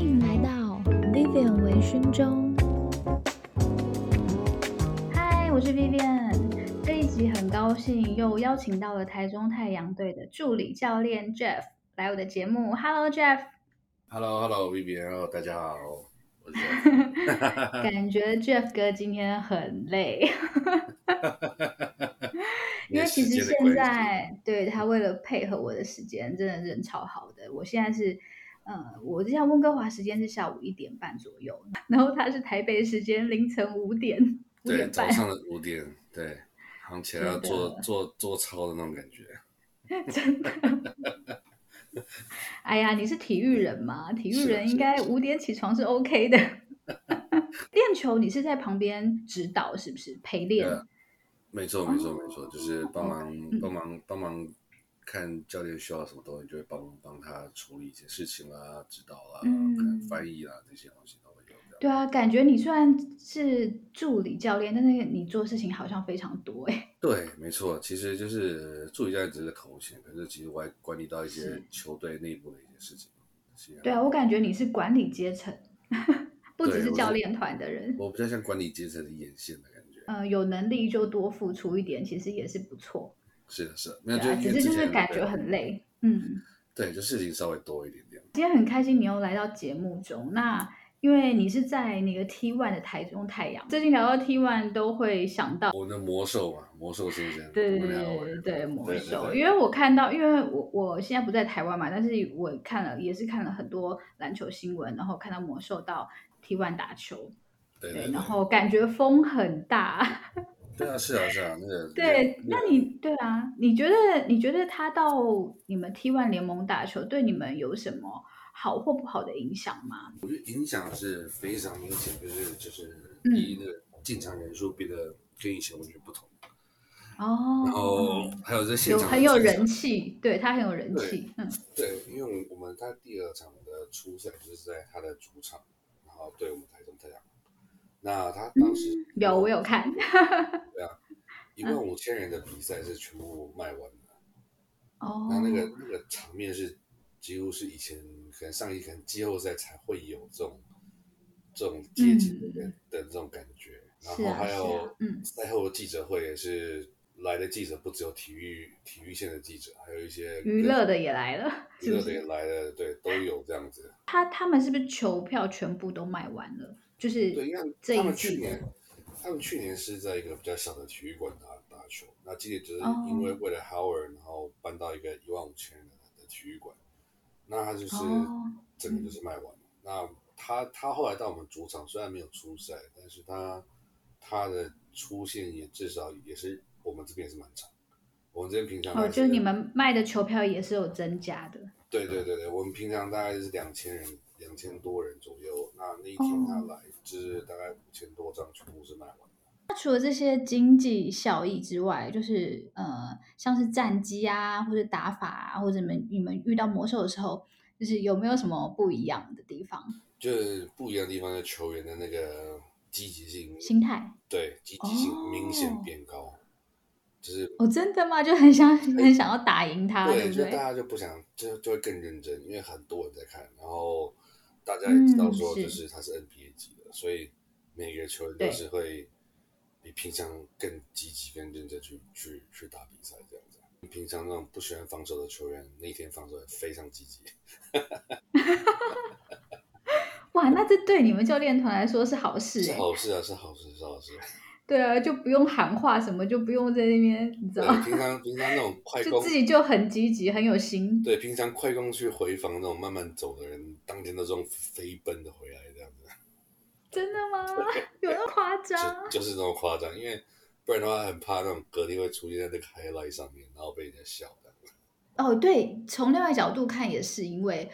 迎来到 Vivian 微醺中。嗨，我是 Vivian。这一集很高兴又邀请到了台中太阳队的助理教练 Jeff 来我的节目。Hello Jeff。Hello，Hello，Vivian，大家好。感觉 Jeff 哥今天很累。因为其实现在对他为了配合我的时间，真的是人超好的。我现在是，呃，我就像温哥华时间是下午一点半左右，然后他是台北时间凌晨五点，对，五点早上的五点，对，好像起来要做做做操的那种感觉。真的。哎呀，你是体育人嘛？体育人应该五点起床是 OK 的。练球你是在旁边指导是不是？陪练。没错，没错，没错，就是帮忙，帮忙，帮忙看教练需要什么东西，就会帮帮他处理一些事情啦，指导啦，嗯，翻译啦，这些东西都会有。对啊，感觉你虽然是助理教练，但是你做事情好像非常多哎。对，没错，其实就是助理教练只是头衔，可是其实我还管理到一些球队内部的一些事情。对啊，我感觉你是管理阶层，不只是教练团的人。我，我比较像管理阶层的眼线的感觉。呃，有能力就多付出一点，其实也是不错。是的，是的，没有，啊、只是就是感觉很累。嗯，对，就事情稍微多一点点。今天很开心你又来到节目中，那因为你是在那个 T One 的台中太阳，最近聊到 T One 都会想到我的魔兽嘛，魔兽先生。对对对对，魔兽。因为我看到，因为我我现在不在台湾嘛，但是我看了也是看了很多篮球新闻，然后看到魔兽到 T One 打球。对，对，对，然后感觉风很大。对啊，是啊，是啊，那个。对，那你对啊，你觉得你觉得他到你们 T1 联盟打球，对你们有什么好或不好的影响吗？我觉得影响是非常明显，就是就是第一个进场人数变得跟以前完全不同。哦。然后还有这现场很有人气，对他很有人气。嗯。对，因为我们他第二场的初赛就是在他的主场，然后对我们台中太阳。那他当时、嗯、有我有看，对啊，一万五千人的比赛是全部卖完的，哦，那那个那个场面是几乎是以前可能上一可能季后赛才会有这种这种阶级的、嗯、的这种感觉，然后还有赛后的记者会也是来的记者不只有体育体育线的记者，还有一些娱乐的也来了，娱乐的也来了，对，都有这样子。他他们是不是球票全部都卖完了？就是对，因为他们去年，他们去年是在一个比较小的体育馆打打球，那今年就是因为为了 Howard，然后搬到一个一万五千人的体育馆，那他就是整个就是卖完了。那他他后来到我们主场，虽然没有出赛，但是他他的出现也至少也是我们这边也是蛮长。我们这边平常哦，就是你们卖的球票也是有增加的。对对对对，我们平常大概是两千人。两千多人左右，那那一天他来，就是大概五千多张，全部是卖完的。那除了这些经济效益之外，就是呃，像是战机啊，或者打法啊，或者你们你们遇到魔兽的时候，就是有没有什么不一样的地方？就是不一样的地方，就球员的那个积极性、心态，对，积极性明显变高。哦、就是哦，真的吗？就很想很想要打赢他，对，对不对？就大家就不想，就就会更认真，因为很多人在看，然后。大家也知道说，就是他是 NBA 级的，嗯、所以每个球员都是会比平常更积极、更认真去去去打比赛这样子。平常那种不喜欢防守的球员，那天防守也非常积极。哇，那这对你们教练团来说是好事，是好事啊，是好事，是好事。对啊，就不用喊话什么，就不用在那边，你知道吗？平常平常那种 快攻，就自己就很积极，很有心。对，平常快攻去回防那种慢慢走的人，当天都这种飞奔的回来这样子。真的吗？有那么夸张？就，就是那么夸张，因为不然的话很怕那种隔天会出现在那个 highlight 上面，然后被人家笑的。哦，对，从另外角度看也是，因为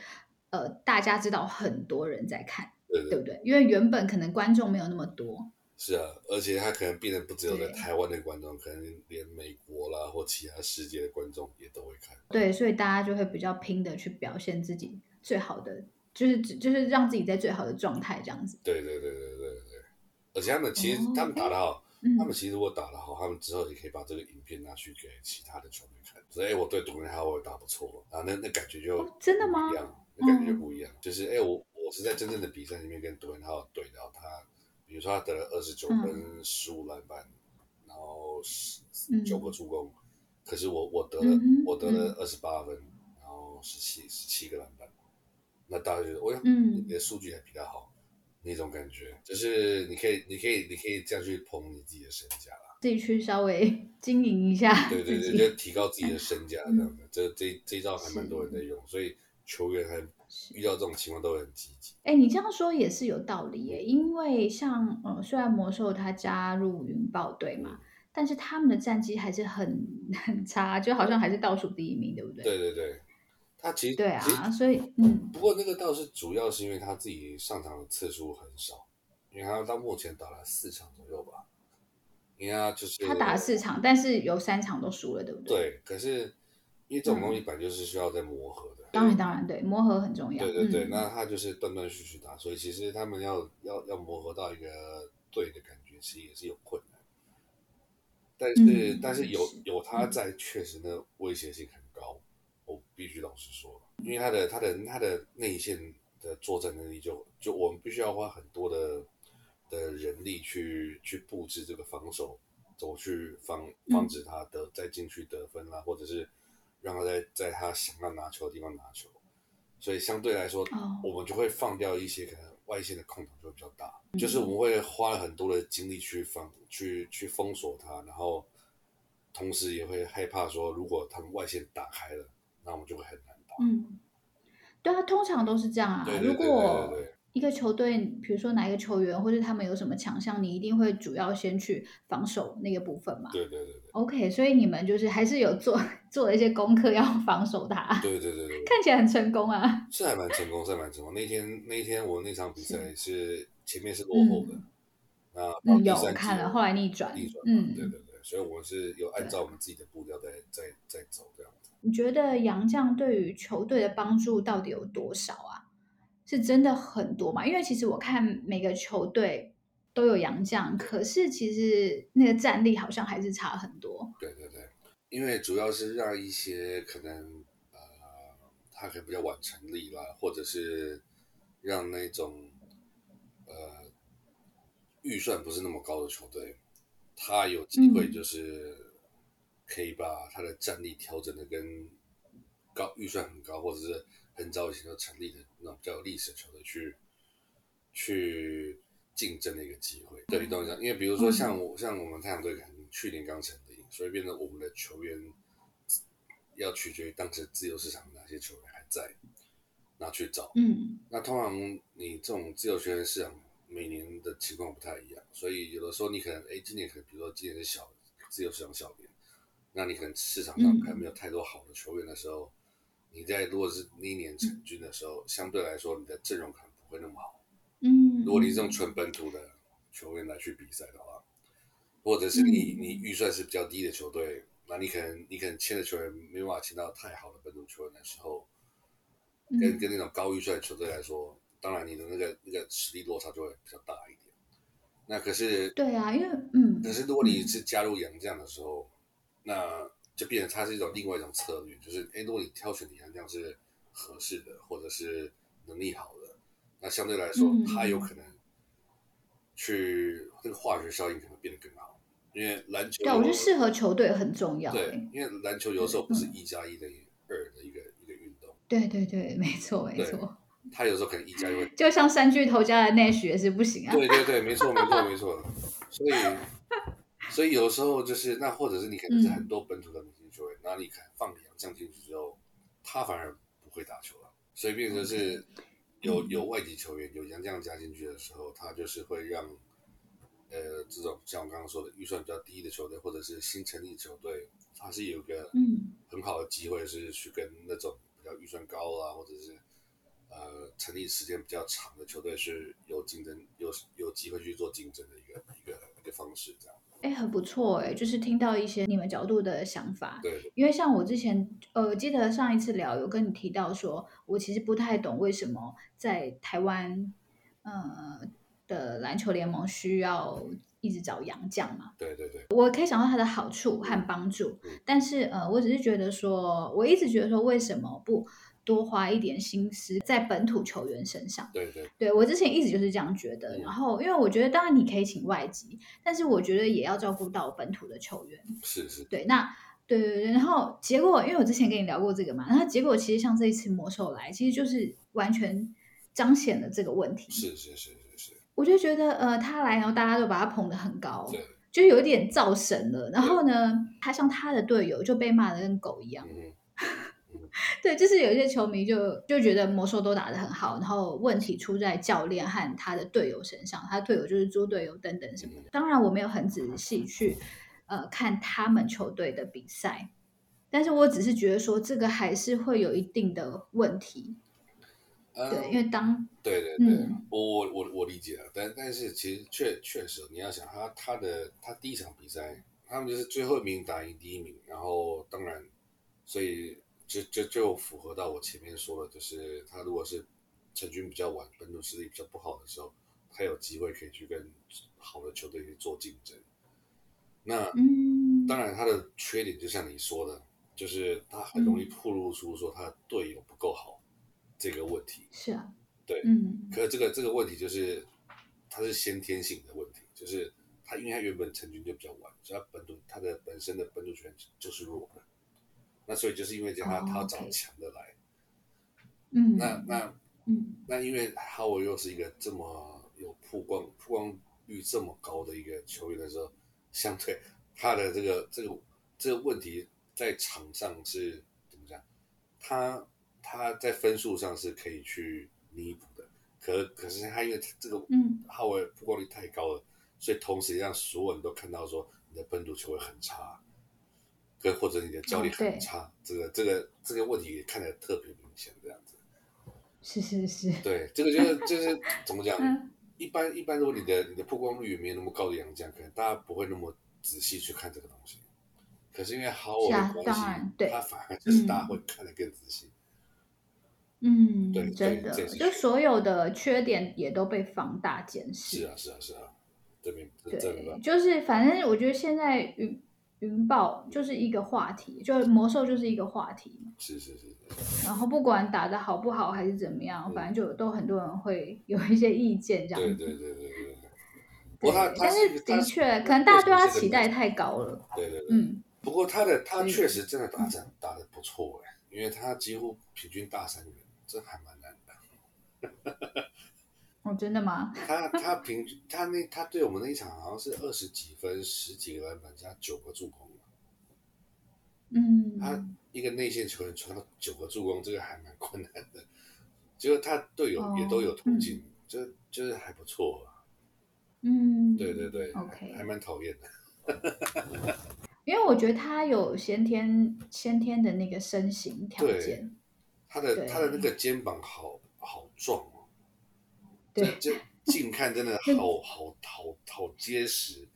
呃，大家知道很多人在看，对不对？因为原本可能观众没有那么多。是啊，而且他可能变得不只有在台湾的观众，可能连美国啦或其他世界的观众也都会看。对，所以大家就会比较拼的去表现自己最好的，就是就是让自己在最好的状态这样子。对对对对对对，而且他们其实他们打得好，他们其实如果打得好，他们之后也可以把这个影片拿去给其他的球迷看。所以，哎，我对独行侠我打不错，然后那那感觉就、哦、真的吗？一样，那感觉就不一样。嗯、就是哎，我我是在真正的比赛里面跟杜文浩对到他，比如说他得了二十九分、十五篮板，然后十九个助攻，可是我我得了我得了二十八分，然后十七十七个篮板，那大家觉得，哦呀，你的数据还比他好，那种感觉，就是你可以你可以你可以这样去捧你自己的身价啦，自己去稍微经营一下，对对对，就提高自己的身价这样的，这这这一招还蛮多人在用，所以球员还。遇到这种情况都会很积极。哎，你这样说也是有道理耶，因为像呃，虽然魔兽他加入云豹队嘛，但是他们的战绩还是很 很差，就好像还是倒数第一名，对不对？对对对，他其实对啊，所以嗯，不过那个倒是主要是因为他自己上场的次数很少，因为他到目前打了四场左右吧，因为他就是他打了四场，但是有三场都输了，对不对？对，可是因为这种东西本来就是需要在磨合的。当然，当然，对，磨合很重要。对对对，嗯、那他就是断断续续打，所以其实他们要要要磨合到一个对的感觉，其实也是有困难。但是、嗯、但是有有他在，确实那威胁性很高。我必须老实说，因为他的他的他的内线的作战能力就，就就我们必须要花很多的的人力去去布置这个防守，走去防防止他得再进去得分啦，或者是。让他在在他想要拿球的地方拿球，所以相对来说，我们就会放掉一些可能外线的空档就会比较大，就是我们会花了很多的精力去防去去封锁他，然后同时也会害怕说，如果他们外线打开了，那我们就会很难打。嗯，对啊，通常都是这样啊。如果一个球队，比如说哪一个球员，或者他们有什么强项，你一定会主要先去防守那个部分嘛？对对对对。OK，所以你们就是还是有做 做了一些功课，要防守他。对对对对。看起来很成功啊。是还蛮成功，是还蛮成功。那天那天我那场比赛是前面是落后的，啊，有看了，后来逆转。逆转。嗯，对对对，所以我是有按照我们自己的步调在在在走这样子。你觉得杨将对于球队的帮助到底有多少啊？是真的很多嘛？因为其实我看每个球队都有洋将，可是其实那个战力好像还是差很多。对对对，因为主要是让一些可能呃，他可能比较晚成立啦，或者是让那种呃预算不是那么高的球队，他有机会就是可以把他的战力调整的跟高预算很高，或者是。很早以前就成立的那种比较有历史的球队去去竞争的一个机会，对，你懂我意思？因为比如说像我像我们太阳队可能去年刚成立，所以变成我们的球员要取决于当时自由市场哪些球员还在，那去找。嗯，那通常你这种自由球员市场每年的情况不太一样，所以有的时候你可能哎，今年可能比如说今年是小自由市场小年，那你可能市场上还没有太多好的球员的时候。你在如果是那一年成军的时候，嗯、相对来说你的阵容可能不会那么好。嗯，如果你这种纯本土的球员来去比赛的话，或者是你你预算是比较低的球队，那你可能你可能签的球员没办法签到太好的本土球员的时候，跟跟那种高预算的球队来说，当然你的那个那个实力落差就会比较大一点。那可是对啊，因为嗯，可是如果你是加入洋将的时候，那就变成它是一种另外一种策略，就是诶，如果你挑选的洋将是合适的，或者是能力好的，那相对来说，它有可能去这个化学效应可能变得更好。因为篮球，对，我觉得适合球队很重要。对，因为篮球有时候不是一加一等于二的一个一个运动。对对对，没错没错。他有时候可能一加一，就像三巨头加的 Nash 也是不行啊。对对对，没错没错没错。所以。所以有时候就是那，或者是你可能是很多本土的明星球员，那、嗯、你看放洋将进去之后，他反而不会打球了。所以变成是有有外籍球员有杨将加进去的时候，他就是会让呃这种像我刚刚说的预算比较低的球队，或者是新成立的球队，他是有一个很好的机会是去跟那种比较预算高啊，或者是呃成立时间比较长的球队是有竞争有有机会去做竞争的一个一个一个方式这样。哎，很不错哎，就是听到一些你们角度的想法。对，因为像我之前，呃，记得上一次聊有跟你提到说，我其实不太懂为什么在台湾，呃的篮球联盟需要一直找洋将嘛。对对对。我可以想到它的好处和帮助，嗯、但是呃，我只是觉得说，我一直觉得说，为什么不多花一点心思在本土球员身上。对对，对我之前一直就是这样觉得。嗯、然后，因为我觉得，当然你可以请外籍，但是我觉得也要照顾到本土的球员。是是。对，那对对对，然后结果，因为我之前跟你聊过这个嘛，然后结果其实像这一次魔兽来，其实就是完全彰显了这个问题。是是是是是。我就觉得，呃，他来，然后大家都把他捧得很高。对。就有点造神了，然后呢，他像他的队友就被骂的跟狗一样。嗯嗯、对，就是有一些球迷就就觉得魔兽都打得很好，然后问题出在教练和他的队友身上，他队友就是猪队友等等什么的。当然，我没有很仔细去呃看他们球队的比赛，但是我只是觉得说这个还是会有一定的问题。对，因为当对对对，嗯、我我我我理解了，但但是其实确确实，你要想他他的他第一场比赛，他们就是最后一名打赢第一名，然后当然，所以就就就符合到我前面说的，就是他如果是成军比较晚，本土实力比较不好的时候，他有机会可以去跟好的球队去做竞争。那、嗯、当然他的缺点就像你说的，就是他很容易暴露出说他的队友不够好。这个问题是啊，对，嗯，可是这个这个问题就是，他是先天性的问题，就是他因为他原本成军就比较晚，所以他本土他的本身的本土权就是弱的，那所以就是因为这样他、oh, 他要找强的来，嗯，那那嗯，那因为哈维又是一个这么有曝光曝光率这么高的一个球员的时候，相对他的这个这个这个问题在场上是怎么讲，他。他在分数上是可以去弥补的，可可是他因为这个嗯，哈维曝光率太高了，所以同时让所有人都看到说你的本土球会很差，跟或者你的教练很差，哦、这个这个这个问题也看得特别明显，这样子。是是是。对，这个就是就是 怎么讲？嗯、一般一般，如果你的你的曝光率没有那么高的洋将，可能大家不会那么仔细去看这个东西。可是因为好我的关系，他反而就是大家会看得更仔细。嗯嗯，对，真的，就所有的缺点也都被放大检视。是啊，是啊，是啊，这边对，就是反正我觉得现在云云豹就是一个话题，就魔兽就是一个话题。是是是。然后不管打的好不好还是怎么样，反正就都很多人会有一些意见这样子。对对对对对。对，但是的确，可能大家对他期待太高了。对对对。嗯。不过他的他确实真的打仗打得不错哎，因为他几乎平均大三元。这还蛮难的，哦，真的吗？他他平均他那他对我们那一场好像是二十几分，十几个篮板加九个助攻。嗯，他一个内线球员传到九个助攻，这个还蛮困难的。结果他队友也都有投进，就、哦、就是还不错。嗯，对对对，OK，还蛮讨厌的。因为我觉得他有先天先天的那个身形条件。他的他的那个肩膀好好壮哦，对，就近看真的 好好好好结实。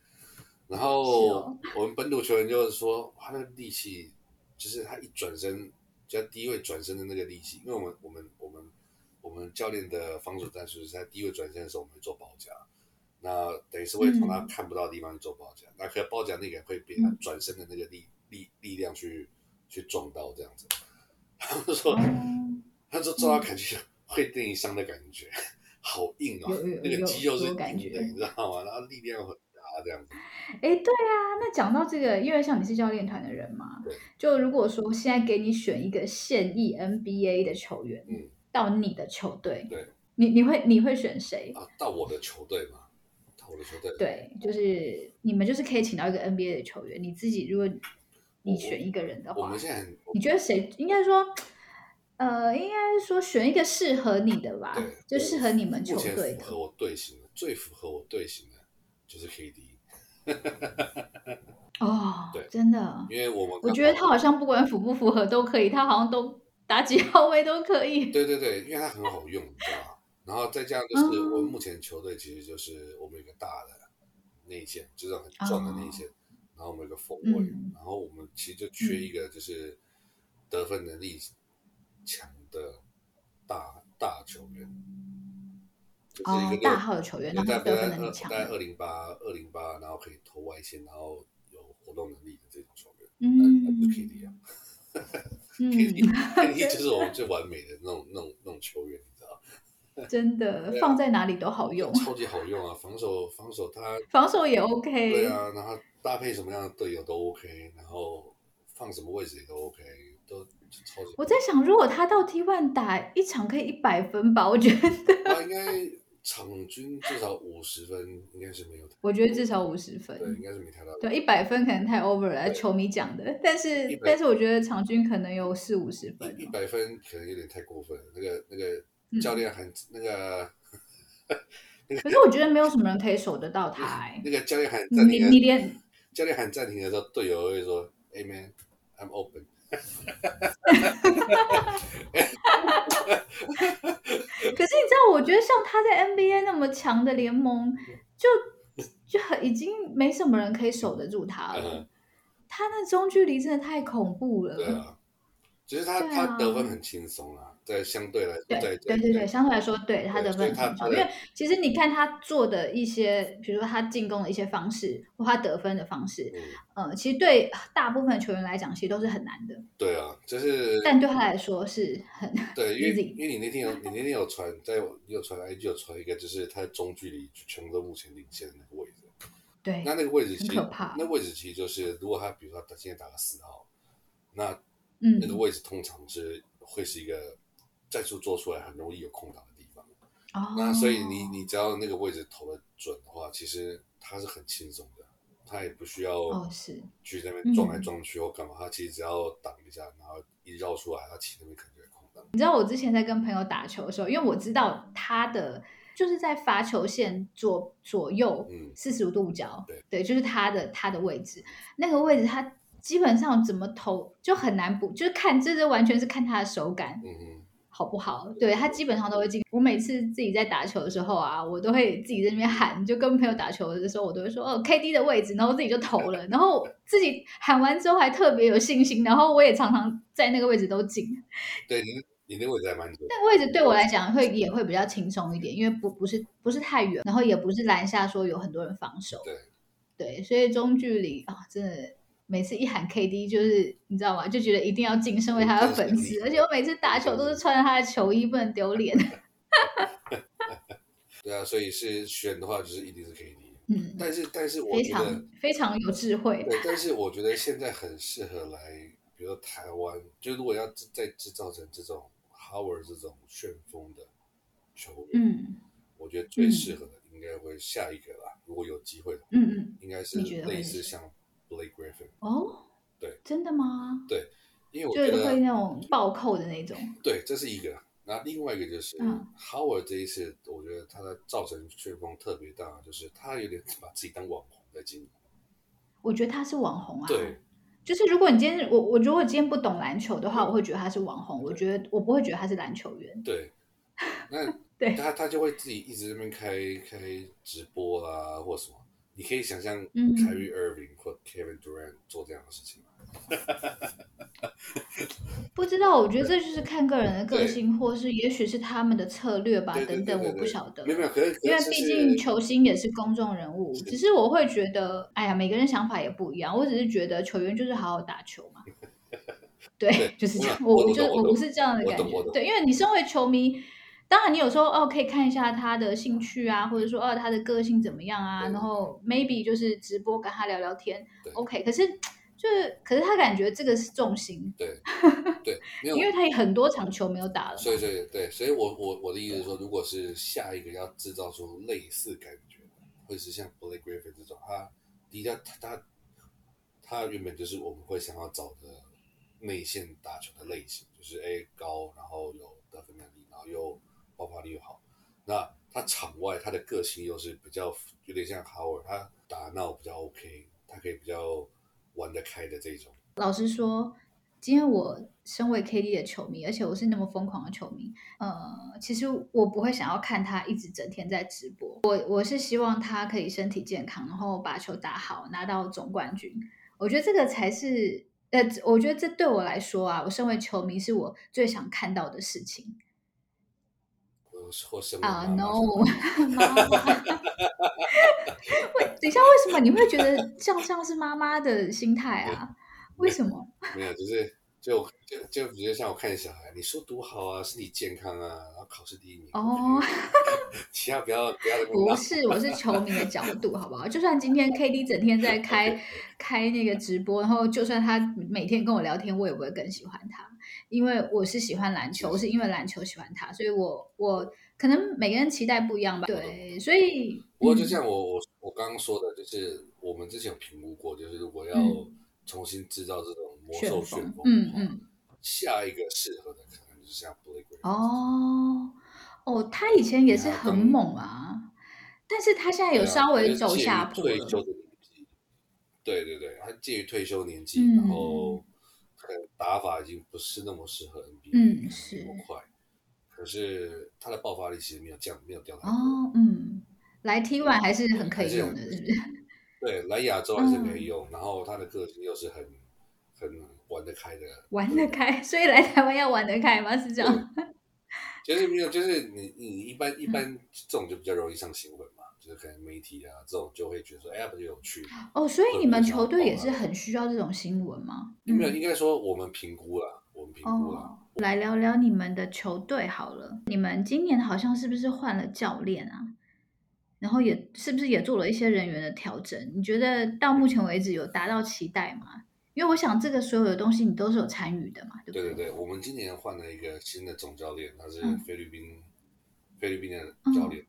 然后我们本土球员就是说，他那个力气，就是他一转身，就在低位转身的那个力气。因为我们我们我们我们教练的防守战术是在低位转身的时候，我们会做包夹，那等于是会从他看不到的地方去做包夹，那可包夹那个会被他转身的那个力力力量去去撞到这样子。他们说，嗯、他说撞到感觉 会电一伤的感觉，好硬啊，那个肌肉是硬的，你知道吗？然后力量很大，这样子。哎，对啊，那讲到这个，因为像你是教练团的人嘛，对就如果说现在给你选一个现役 NBA 的球员，嗯，到你的球队，对，你你会你会选谁啊？到我的球队吗？到我的球队，对，就是你们就是可以请到一个 NBA 的球员，你自己如果。你选一个人的话，我们现在你觉得谁应该说，呃，应该是说选一个适合你的吧，对就适合你们球队的。符合我队形的，最符合我队形的，就是 KD。哦，对，真的，因为我们我觉得他好像不管符不符合都可以，他好像都打几号位都可以。对对对，因为他很好用，你知道吧？然后再加上就是我们目前球队其实就是我们一个大的内线，就是很壮的内线。哦然后我们有个锋位，嗯、然后我们其实就缺一个就是得分能力强的大大球员，就是一个、哦、大号的球员，然后得分能力强，大概二零八二零八，然后可以投外线，然后有活动能力的这种球员，嗯，那就 KD 啊。KD，KD 就是我们最完美的那种、那种、那种球员，你知道？真的，放在哪里都好用，超级好用啊！防守，防守他 防守也 OK，对啊，然后搭配什么样的队友都 OK，然后放什么位置也都 OK，都超级。我在想，如果他到 T1 打一场可以一百分吧，我觉得他应该。场均至少五十分，应该是没有。我觉得至少五十分，对，应该是没太大。对，一百分可能太 over 了，球迷讲的。但是，但是我觉得场均可能有四五十分。一百分可能有点太过分了。那个那个教练喊那个，可是我觉得没有什么人可以守得到他。哎，那个教练喊暂停，你连教练喊暂停的时候，队友会说：“Hey man, I'm open。” 可是你知道，我觉得像他在 NBA 那么强的联盟，就就很已经没什么人可以守得住他了。嗯、他那中距离真的太恐怖了。对啊，其实他、啊、他得分很轻松啊。在相对来说，对对对对，相对来说，对他的分很高。因为其实你看他做的一些，比如说他进攻的一些方式，或他得分的方式，嗯，呃、其实对大部分球员来讲，其实都是很难的。对啊，就是。但对他来说是很对，因为因为你那天有你那天有传在有传 IG 有传一个，就是他的中距离全都目前领先的那个位置。对，那那个位置很可怕。那位置其实就是，如果他比如说他现在打个四号，那嗯，那个位置通常是会是一个。战术做出来很容易有空档的地方，oh. 那所以你你只要那个位置投的准的话，其实他是很轻松的，他也不需要去那边撞来撞去或干嘛，他、oh, 其实只要挡一下，然后一绕出来，他其实那边肯定有空档。你知道我之前在跟朋友打球的时候，因为我知道他的就是在罚球线左左右四十五度角，嗯、对对，就是他的他的位置，那个位置他基本上怎么投就很难补，就是看这这完全是看他的手感。嗯好不好？对，他基本上都会进。我每次自己在打球的时候啊，我都会自己在那边喊，就跟朋友打球的时候，我都会说哦，KD 的位置，然后自己就投了，然后自己喊完之后还特别有信心，然后我也常常在那个位置都进。对，你你那个位置还蛮准。那个位置对我来讲会也会比较轻松一点，因为不不是不是太远，然后也不是篮下说有很多人防守。对对，所以中距离啊，真的。每次一喊 KD，就是你知道吗？就觉得一定要晋升为他的粉丝，而且我每次打球都是穿着他的球衣，不能丢脸。对啊，所以是选的话，就是一定是 KD。嗯，但是但是我觉得非常非常有智慧。对，但是我觉得现在很适合来，比如说台湾，就如果要再制造成这种 Howard 这种旋风的球员，嗯，我觉得最适合的应该会下一个吧，嗯、如果有机会的话，嗯嗯，应该是类似像。Blake Griffin 哦，对，真的吗？对，因为我觉得会那种暴扣的那种。对，这是一个。那另外一个就是、嗯、Howard 这一次，我觉得他的造成旋风特别大，就是他有点把自己当网红在经营。我觉得他是网红啊。对，就是如果你今天我我如果今天不懂篮球的话，我会觉得他是网红。我觉得我不会觉得他是篮球员。对，那对他他就会自己一直在那边开开直播啦，或什么。你可以想象，Kyrie Irving 或 Kevin Durant 做这样的事情吗？不知道，我觉得这就是看个人的个性，或是也许是他们的策略吧，等等，我不晓得。没有因为毕竟球星也是公众人物，只是我会觉得，哎呀，每个人想法也不一样。我只是觉得球员就是好好打球嘛。对，就是这样。我就我不是这样的感觉。对，因为你身为球迷。当然，你有时候哦可以看一下他的兴趣啊，或者说哦他的个性怎么样啊，然后 maybe 就是直播跟他聊聊天，OK。可是就是，可是他感觉这个是重心，对对，因为他有很多场球没有打了。所以对对，所以我我我的意思是说，如果是下一个要制造出类似感觉的，会是像 Blake Griffin 这种，他第一他他他原本就是我们会想要找的内线打球的类型，就是 A 高，然后有得分能力，然后又爆发力又好，那他场外他的个性又是比较有点像 Howard，他打闹比较 OK，他可以比较玩得开的这种。老实说，今天我身为 KD 的球迷，而且我是那么疯狂的球迷，呃，其实我不会想要看他一直整天在直播。我我是希望他可以身体健康，然后把球打好，拿到总冠军。我觉得这个才是，呃，我觉得这对我来说啊，我身为球迷是我最想看到的事情。啊、uh, no！妈妈，为等一下，为什么你会觉得这样像是妈妈的心态啊？为什么？没有，就是就就就比如像我看小孩，你书读好啊，身体健康啊，然后考试第一名哦，其他不要不要。不是，我是球迷的角度，好不好？就算今天 KD 整天在开开那个直播，然后就算他每天跟我聊天，我也不会更喜欢他，因为我是喜欢篮球，我，是因为篮球喜欢他，所以我我可能每个人期待不一样吧。对，所以不过就像我我我刚刚说的，就是我们之前有评估过，就是如果要重新制造这种。魔兽旋风，嗯嗯，下一个适合的可能就是像 Blake 哦哦，他以前也是很猛啊，但是他现在有稍微走下坡了。对对对，他介于退休年纪，嗯、然后打法已经不是那么适合 NBA，嗯，是那么快。可是他的爆发力其实没有降，没有掉太多。哦，嗯，来 T1 还是很可以用的，是不是？对，来亚洲还是可以用，嗯、然后他的个性又是很。很玩得开的，玩得开，所以来台湾要玩得开吗？是这样？就是没有，就是你你一般一般这种就比较容易上新闻嘛，嗯、就是可能媒体啊这种就会觉得说，哎呀，比较有趣。哦，所以你们球队也是很需要这种新闻吗？没有，应该说我们评估了，我们评估了。哦、来聊聊你们的球队好了，你们今年好像是不是换了教练啊？然后也是不是也做了一些人员的调整？你觉得到目前为止有达到期待吗？因为我想这个所有的东西你都是有参与的嘛，对不对？对对对，我们今年换了一个新的总教练，他是菲律宾、嗯、菲律宾的教练。嗯、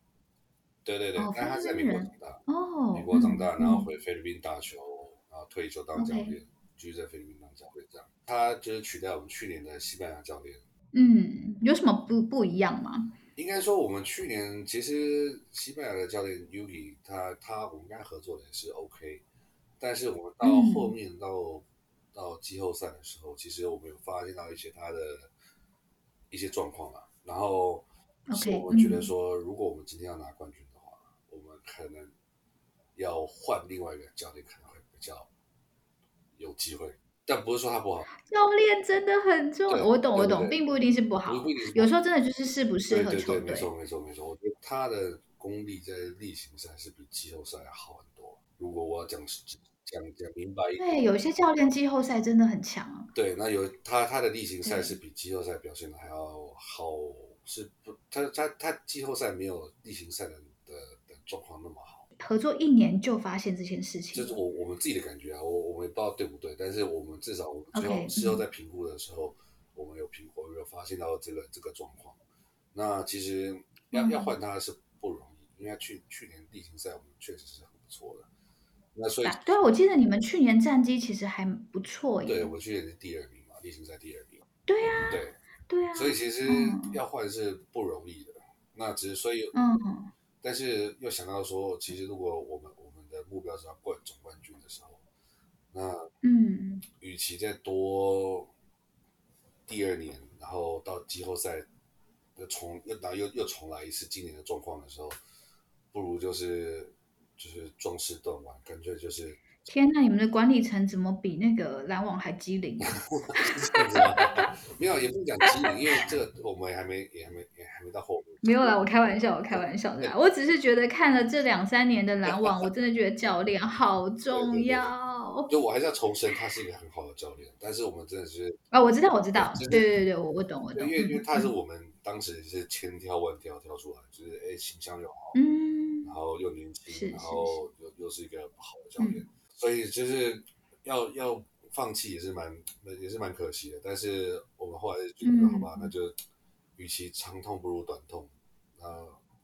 对对对，哦、但他在美国长大，哦，美国长大，嗯、然后回菲律宾打球，然后退休当教练，嗯、继续在菲律宾当教练这样。他就是取代我们去年的西班牙教练。嗯，有什么不不一样吗？应该说我们去年其实西班牙的教练 Yuki 他他我们跟他合作的也是 OK，但是我们到后面到。嗯到季后赛的时候，其实我们有发现到一些他的一些状况啊，然后是我们觉得说，如果我们今天要拿冠军可能要换另外一个教练，可能会比较有机会。但不是说他不好，教练真的很重要。我懂，我懂，并不一定是不好，有时候真的就是适不适合球队。没错，没错，没错。我觉得他的功力在例行赛是比季后赛要好很多。如果我要讲。讲讲明白一点，对，有些教练季后赛真的很强。对，那有他他的例行赛是比季后赛表现的还要好，是不？他他他季后赛没有例行赛的状况那么好。合作一年就发现这件事情，就是我我们自己的感觉啊，我我们也不知道对不对，但是我们至少我们最后事后在评估的时候，我们有评估有发现到这个这个状况。那其实要要换他是不容易，因为他去去年例行赛我们确实是很不错的。那所以对啊，我记得你们去年战绩其实还不错耶。对，我去年是第二名嘛，例行赛第二名。对啊，对对啊。所以其实要换是不容易的。那只是所以，嗯，但是又想到说，其实如果我们我们的目标是要冠总冠军的时候，那嗯，与其再多第二年，然后到季后赛又重又然后又又重来一次今年的状况的时候，不如就是。就是壮士断腕，干脆就是天呐！你们的管理层怎么比那个篮网还机灵？没有，也不讲机灵，因为这个我们也还没也还没也还没到后面。没有啦，我开玩笑，我开玩笑的啦。我只是觉得看了这两三年的篮网，我真的觉得教练好重要。就我还是要重申，他是一个很好的教练，但是我们真的是啊，我知道，我知道，对对对，我我懂，我懂。因为因为他是我们当时是千挑万挑挑出来，就是哎形象又好，嗯。然后又年轻，然后又又是一个好的教练，所以就是要要放弃也是蛮也是蛮可惜的。但是我们后来觉得好吧，那就与其长痛不如短痛。那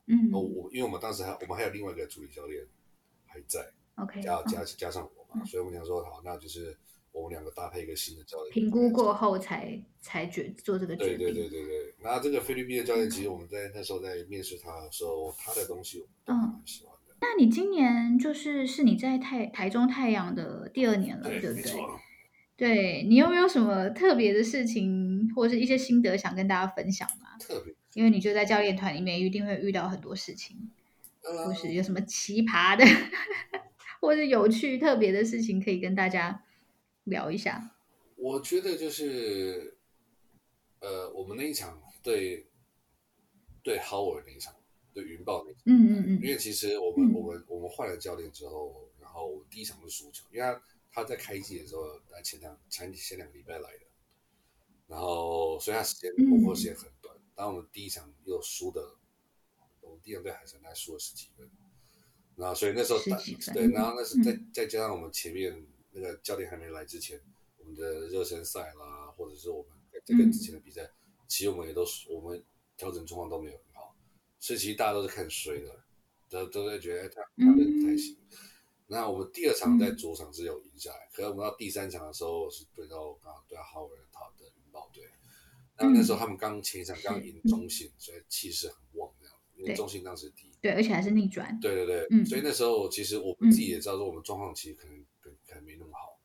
嗯，我因为我们当时还我们还有另外一个助理教练还在，OK，加加加上我嘛，所以我们想说好，那就是。我们两个搭配一个新的教练，评估过后才才决做这个决定。对对对对对。那这个菲律宾的教练，其实我们在那时候在面试他的时候，他的东西我都蛮喜欢的。那你今年就是是你在太台中太阳的第二年了，对，对不对？对，你有没有什么特别的事情，或者是一些心得想跟大家分享吗？特别，因为你就在教练团里面，一定会遇到很多事情，呃、或是有什么奇葩的，或者有趣特别的事情可以跟大家。聊一下，我觉得就是，呃，我们那一场对对 Howard 那一场，对云豹那一场，嗯嗯嗯，因为其实我们、嗯、我们我们换了教练之后，然后第一场是输球，因为他他在开季的时候来前两前前两个礼拜来的，然后所以他时间磨合时间很短。当、嗯、我们第一场又输的，我们第一场对海神还输了十几分，然后所以那时候对，然后那是再、嗯、再加上我们前面那个教练还没来之前，我们的热身赛啦，或者是我们在跟之前的比赛，嗯、其实我们也都我们调整状况都没有很好，所以其实大家都是看衰的，都都在觉得他他的不太行。嗯那我们第二场在主场是有赢下来，嗯、可是我们到第三场的时候是对到刚好对到浩尔他的云豹队，那那时候他们刚前一场刚赢中信，所以气势很旺这样，因为中信当时第一，对，而且还是逆转，对对对，嗯、所以那时候其实我们自己也知道说我们状况其实可能可能可能没那么好，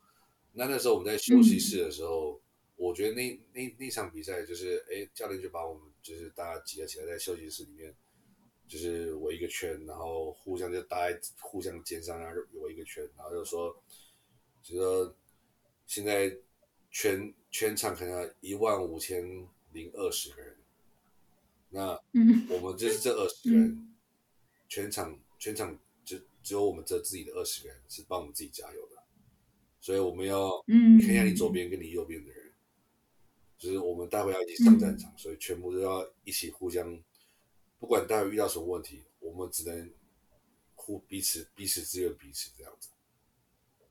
那那时候我们在休息室的时候，嗯、我觉得那那那场比赛就是哎教练就把我们就是大家挤了起来在休息室里面。就是围一个圈，然后互相就搭在互相肩上，然后围一个圈，然后就说，就说现在全全场可能一万五千零二十个人，那我们就是这二十个人，嗯、全场全场就只有我们这自己的二十个人是帮我们自己加油的，所以我们要看一下你左边跟你右边的人，就是我们待会要一起上战场，所以全部都要一起互相。不管待会遇到什么问题，我们只能互彼此彼此支援彼此这样子。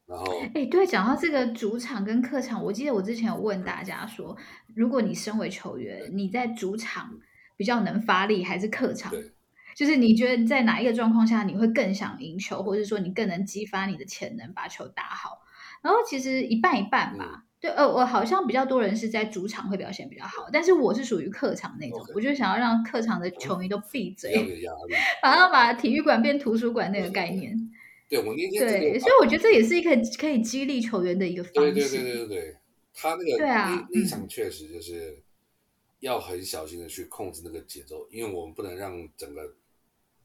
然后，哎、欸，对，讲到这个主场跟客场，我记得我之前有问大家说，如果你身为球员，你在主场比较能发力，还是客场？对就是你觉得在哪一个状况下你会更想赢球，或者说你更能激发你的潜能，把球打好？然后其实一半一半吧。嗯对，呃，我好像比较多人是在主场会表现比较好，但是我是属于客场那种.我就想要让客场的球迷都闭嘴，反正把体育馆变图书馆那个概念。对，我那天对，所以我觉得这也是一个可以激励球员的一个方式。对对对对对对，他那个对啊，那场确实就是要很小心的去控制那个节奏，因为我们不能让整个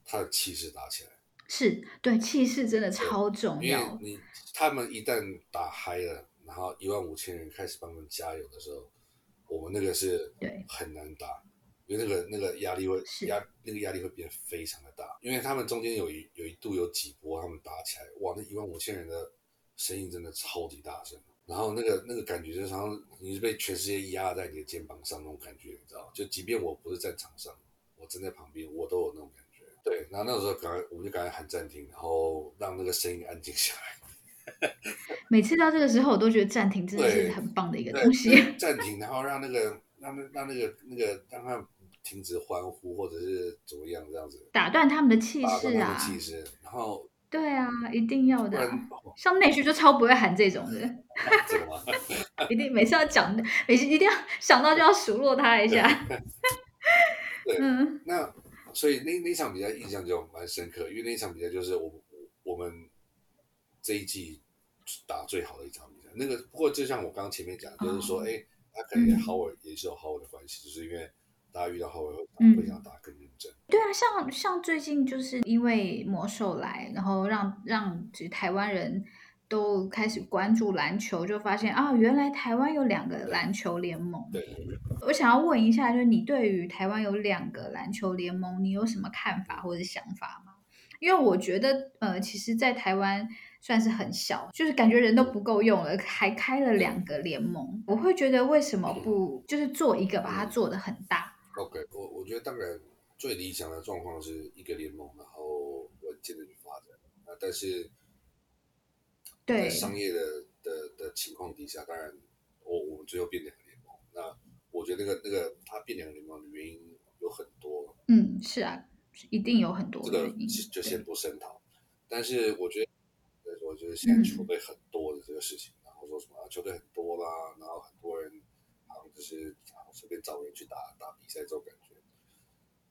他的气势打起来。是，对，气势真的超重要。因为你他们一旦打嗨了。然后一万五千人开始帮他们加油的时候，我们那个是很难打，对因为那个那个压力会压那个压力会变得非常的大，因为他们中间有一有一度有几波他们打起来，哇，那一万五千人的声音真的超级大声，然后那个那个感觉就是好像你是被全世界压在你的肩膀上那种感觉，你知道？就即便我不是在场上，我站在旁边，我都有那种感觉。对，然后那时候赶快我们就赶快喊暂停，然后让那个声音安静下来。每次到这个时候，我都觉得暂停真的是很棒的一个东西。暂停，然后让那个让那让那个那个让他们停止欢呼，或者是怎么样这样子，打断他们的气势啊，气势。然后对啊，一定要的。像内需就超不会喊这种的 一定每次要讲，每次一定要想到就要数落他一下。对，嗯，那所以那那场比赛印象就蛮深刻，因为那场比赛就是我我们。这一季打最好的一场比赛，那个不过就像我刚刚前面讲，就是说，哎、哦，他可能浩尔也是有浩尔的关系，嗯、就是因为大家遇到浩尔会想打更认真。对啊，像像最近就是因为魔兽来，然后让让其实台湾人都开始关注篮球，就发现啊，原来台湾有两个篮球联盟。对，我想要问一下，就是你对于台湾有两个篮球联盟，你有什么看法或者想法吗？因为我觉得，呃，其实，在台湾。算是很小，就是感觉人都不够用了，还开了两个联盟，我会觉得为什么不就是做一个，把它做得很大？OK，我我觉得当然最理想的状况是一个联盟，然后稳健的去发展啊。但是在商业的的的情况底下，当然我我们最后变两个联盟。那我觉得那个那个它变两个联盟的原因有很多。嗯，是啊，一定有很多。这个就先不深讨，但是我觉得。我觉得现在球队很多的这个事情，嗯、然后说什么球队很多啦，然后很多人好像就是随便找人去打打比赛这种感觉，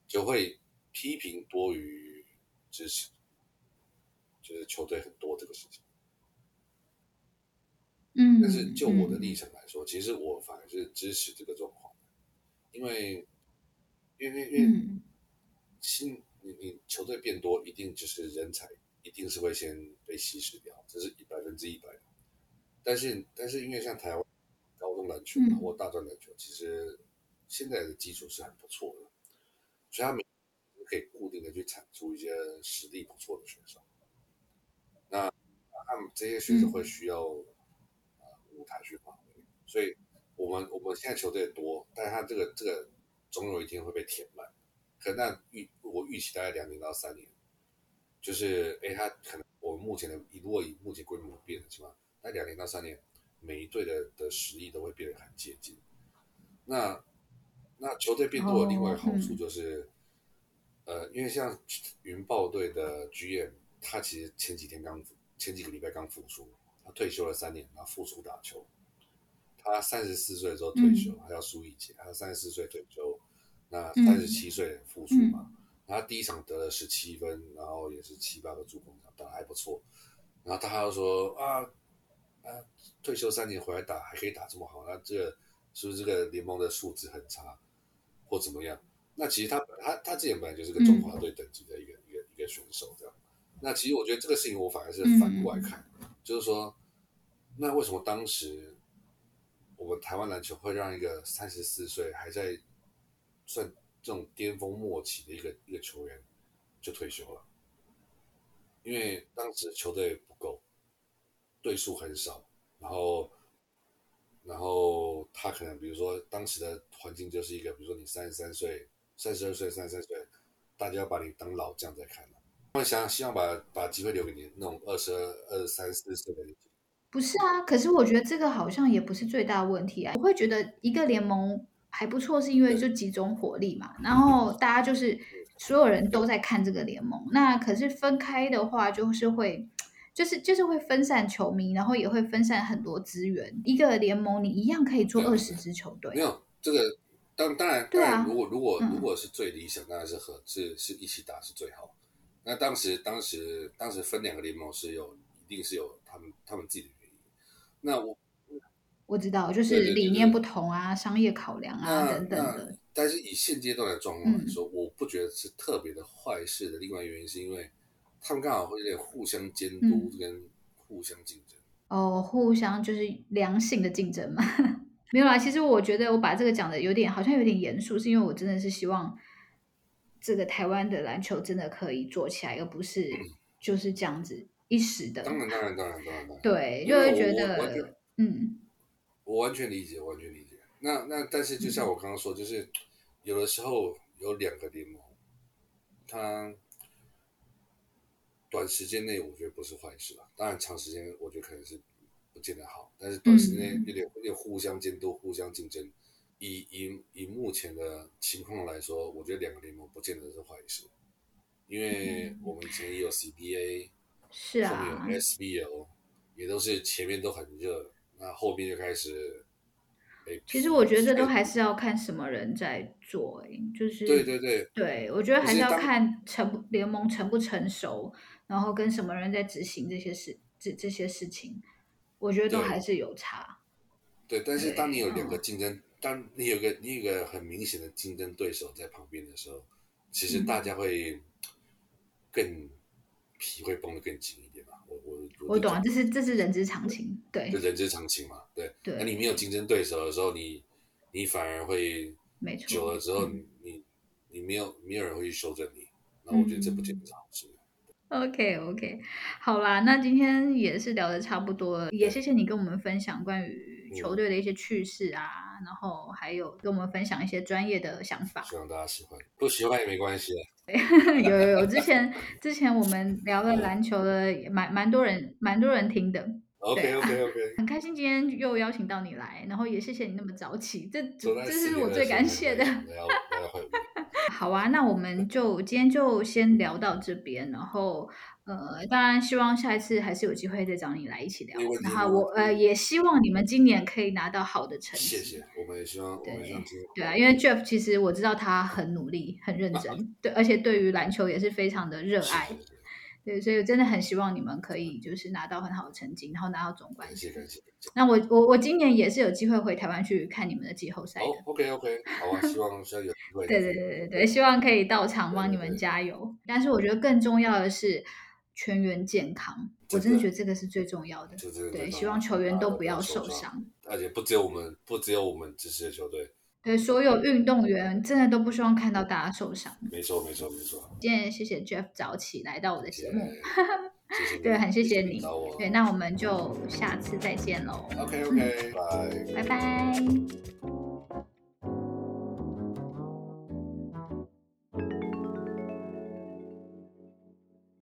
就会批评多于支持，就是球队很多这个事情。嗯，但是就我的立场来说，嗯、其实我反而是支持这个状况，因为因为因为、嗯、新你你球队变多，一定就是人才。一定是会先被稀释掉，这是百分之一百。但是，但是因为像台湾或大专篮球，嗯、其实现在的基础是很不错的，所以他们可以固定的去产出一些实力不错的选手。那他们这些选手会需要、嗯呃、舞台去发挥，所以我们我们现在球队多，但是他这个这个总有一天会被填满。可那预我预期大概两年到三年，就是哎，他可能我们目前的如果以目前规模不变的情况，那两年到三年，每一队的的实力都会变得很接近。那那球队变多的另外一个好处就是，哦嗯、呃，因为像云豹队的 GM，他其实前几天刚前几个礼拜刚复出，他退休了三年，然后复出打球。他三十四岁的时候退休，还要输一杰。他三十四岁退休，那三十七岁复出嘛。他第一场得了十七分，然后也是七八个助攻，打得还不错。然后他还要说啊啊，退休三年回来打还可以打这么好，那这个是不是这个联盟的素质很差，或怎么样？那其实他他他之前本来就是个中华队等级的一个一个一个选手，这样。那其实我觉得这个事情我反而是反过来看，就是说，那为什么当时？我们台湾篮球会让一个三十四岁还在算这种巅峰末期的一个一个球员就退休了，因为当时球队不够，队数很少，然后然后他可能比如说当时的环境就是一个，比如说你三十三岁、三十二岁、三十三岁，大家要把你当老将在看了，他们想希望把把机会留给你那种二十二、二十三、四岁的人。不是啊，可是我觉得这个好像也不是最大的问题啊。我会觉得一个联盟还不错，是因为就集中火力嘛，然后大家就是所有人都在看这个联盟。那可是分开的话，就是会，就是就是会分散球迷，然后也会分散很多资源。一个联盟你一样可以做二十支球队。没有这个，当当然当然，如果如果如果是最理想，当然是和是是一起打是最好。那当时当时当时分两个联盟是有一定是有他们他们自己的原因。那我我知道，就是理念不同啊，商业考量啊等等的。但是以现阶段的状况来说，嗯、我不觉得是特别的坏事的。另外原因是因为他们刚好会有点互相监督跟互相竞争。嗯、哦，互相就是良性的竞争嘛？没有啦，其实我觉得我把这个讲的有点好像有点严肃，是因为我真的是希望这个台湾的篮球真的可以做起来，而不是就是这样子。一时的，当然，当然，当然，当然，对，就会觉得，嗯，我完全理解，完全理解。那那，但是就像我刚刚说，就是有的时候有两个联盟，它短时间内我觉得不是坏事吧？当然，长时间我觉得可能是不见得好。但是短时间内有点有点互相监督、互相竞争。以以以目前的情况来说，我觉得两个联盟不见得是坏事，因为我们以前也有 CBA。是啊，后面有 SBL 也都是前面都很热，那后面就开始。其实我觉得这都还是要看什么人在做，哎，就是对对对，对我觉得还是要看成联盟成不成熟，然后跟什么人在执行这些事，这这些事情，我觉得都还是有差。对，对，但是当你有两个竞争，当你有个你有个很明显的竞争对手在旁边的时候，其实大家会更。皮会绷得更紧一点吧？我我我懂啊，这是这是人之常情，对，就人之常情嘛，对。对，那你没有竞争对手的时候，你你反而会，没错，久了之后，你你你没有没有人会去修正你，那我觉得这不见得是好事。OK OK，好啦，那今天也是聊的差不多了，也谢谢你跟我们分享关于球队的一些趣事啊，然后还有跟我们分享一些专业的想法。希望大家喜欢，不喜欢也没关系。有有有，之前之前我们聊了篮球的，蛮蛮多人蛮多人听的。OK OK OK，很开心今天又邀请到你来，然后也谢谢你那么早起，这这是我最感谢的。好啊，那我们就今天就先聊到这边，然后呃，当然希望下一次还是有机会再找你来一起聊。然后我呃也希望你们今年可以拿到好的成绩。谢谢，我们也希望。对对啊，因为 Jeff 其实我知道他很努力、很认真，对，而且对于篮球也是非常的热爱。对，所以我真的很希望你们可以就是拿到很好的成绩，然后拿到总冠军谢谢谢。那我我我今年也是有机会回台湾去看你们的季后赛的。哦，OK OK，好啊，希望有机会。对对对对对，希望可以到场帮你们加油。对对对，但是我觉得更重要的是全员健康，我真的觉得这个是最重要的。对，希望球员都不要受伤。而且不只有我们，不只有我们支持的球队。对，所有运动员真的都不希望看到大家受伤。没错，没错，没错。今天谢谢 Jeff 早起来到我的节目。对，很谢谢你。对，那我们就下次再见喽。OK OK，拜拜拜。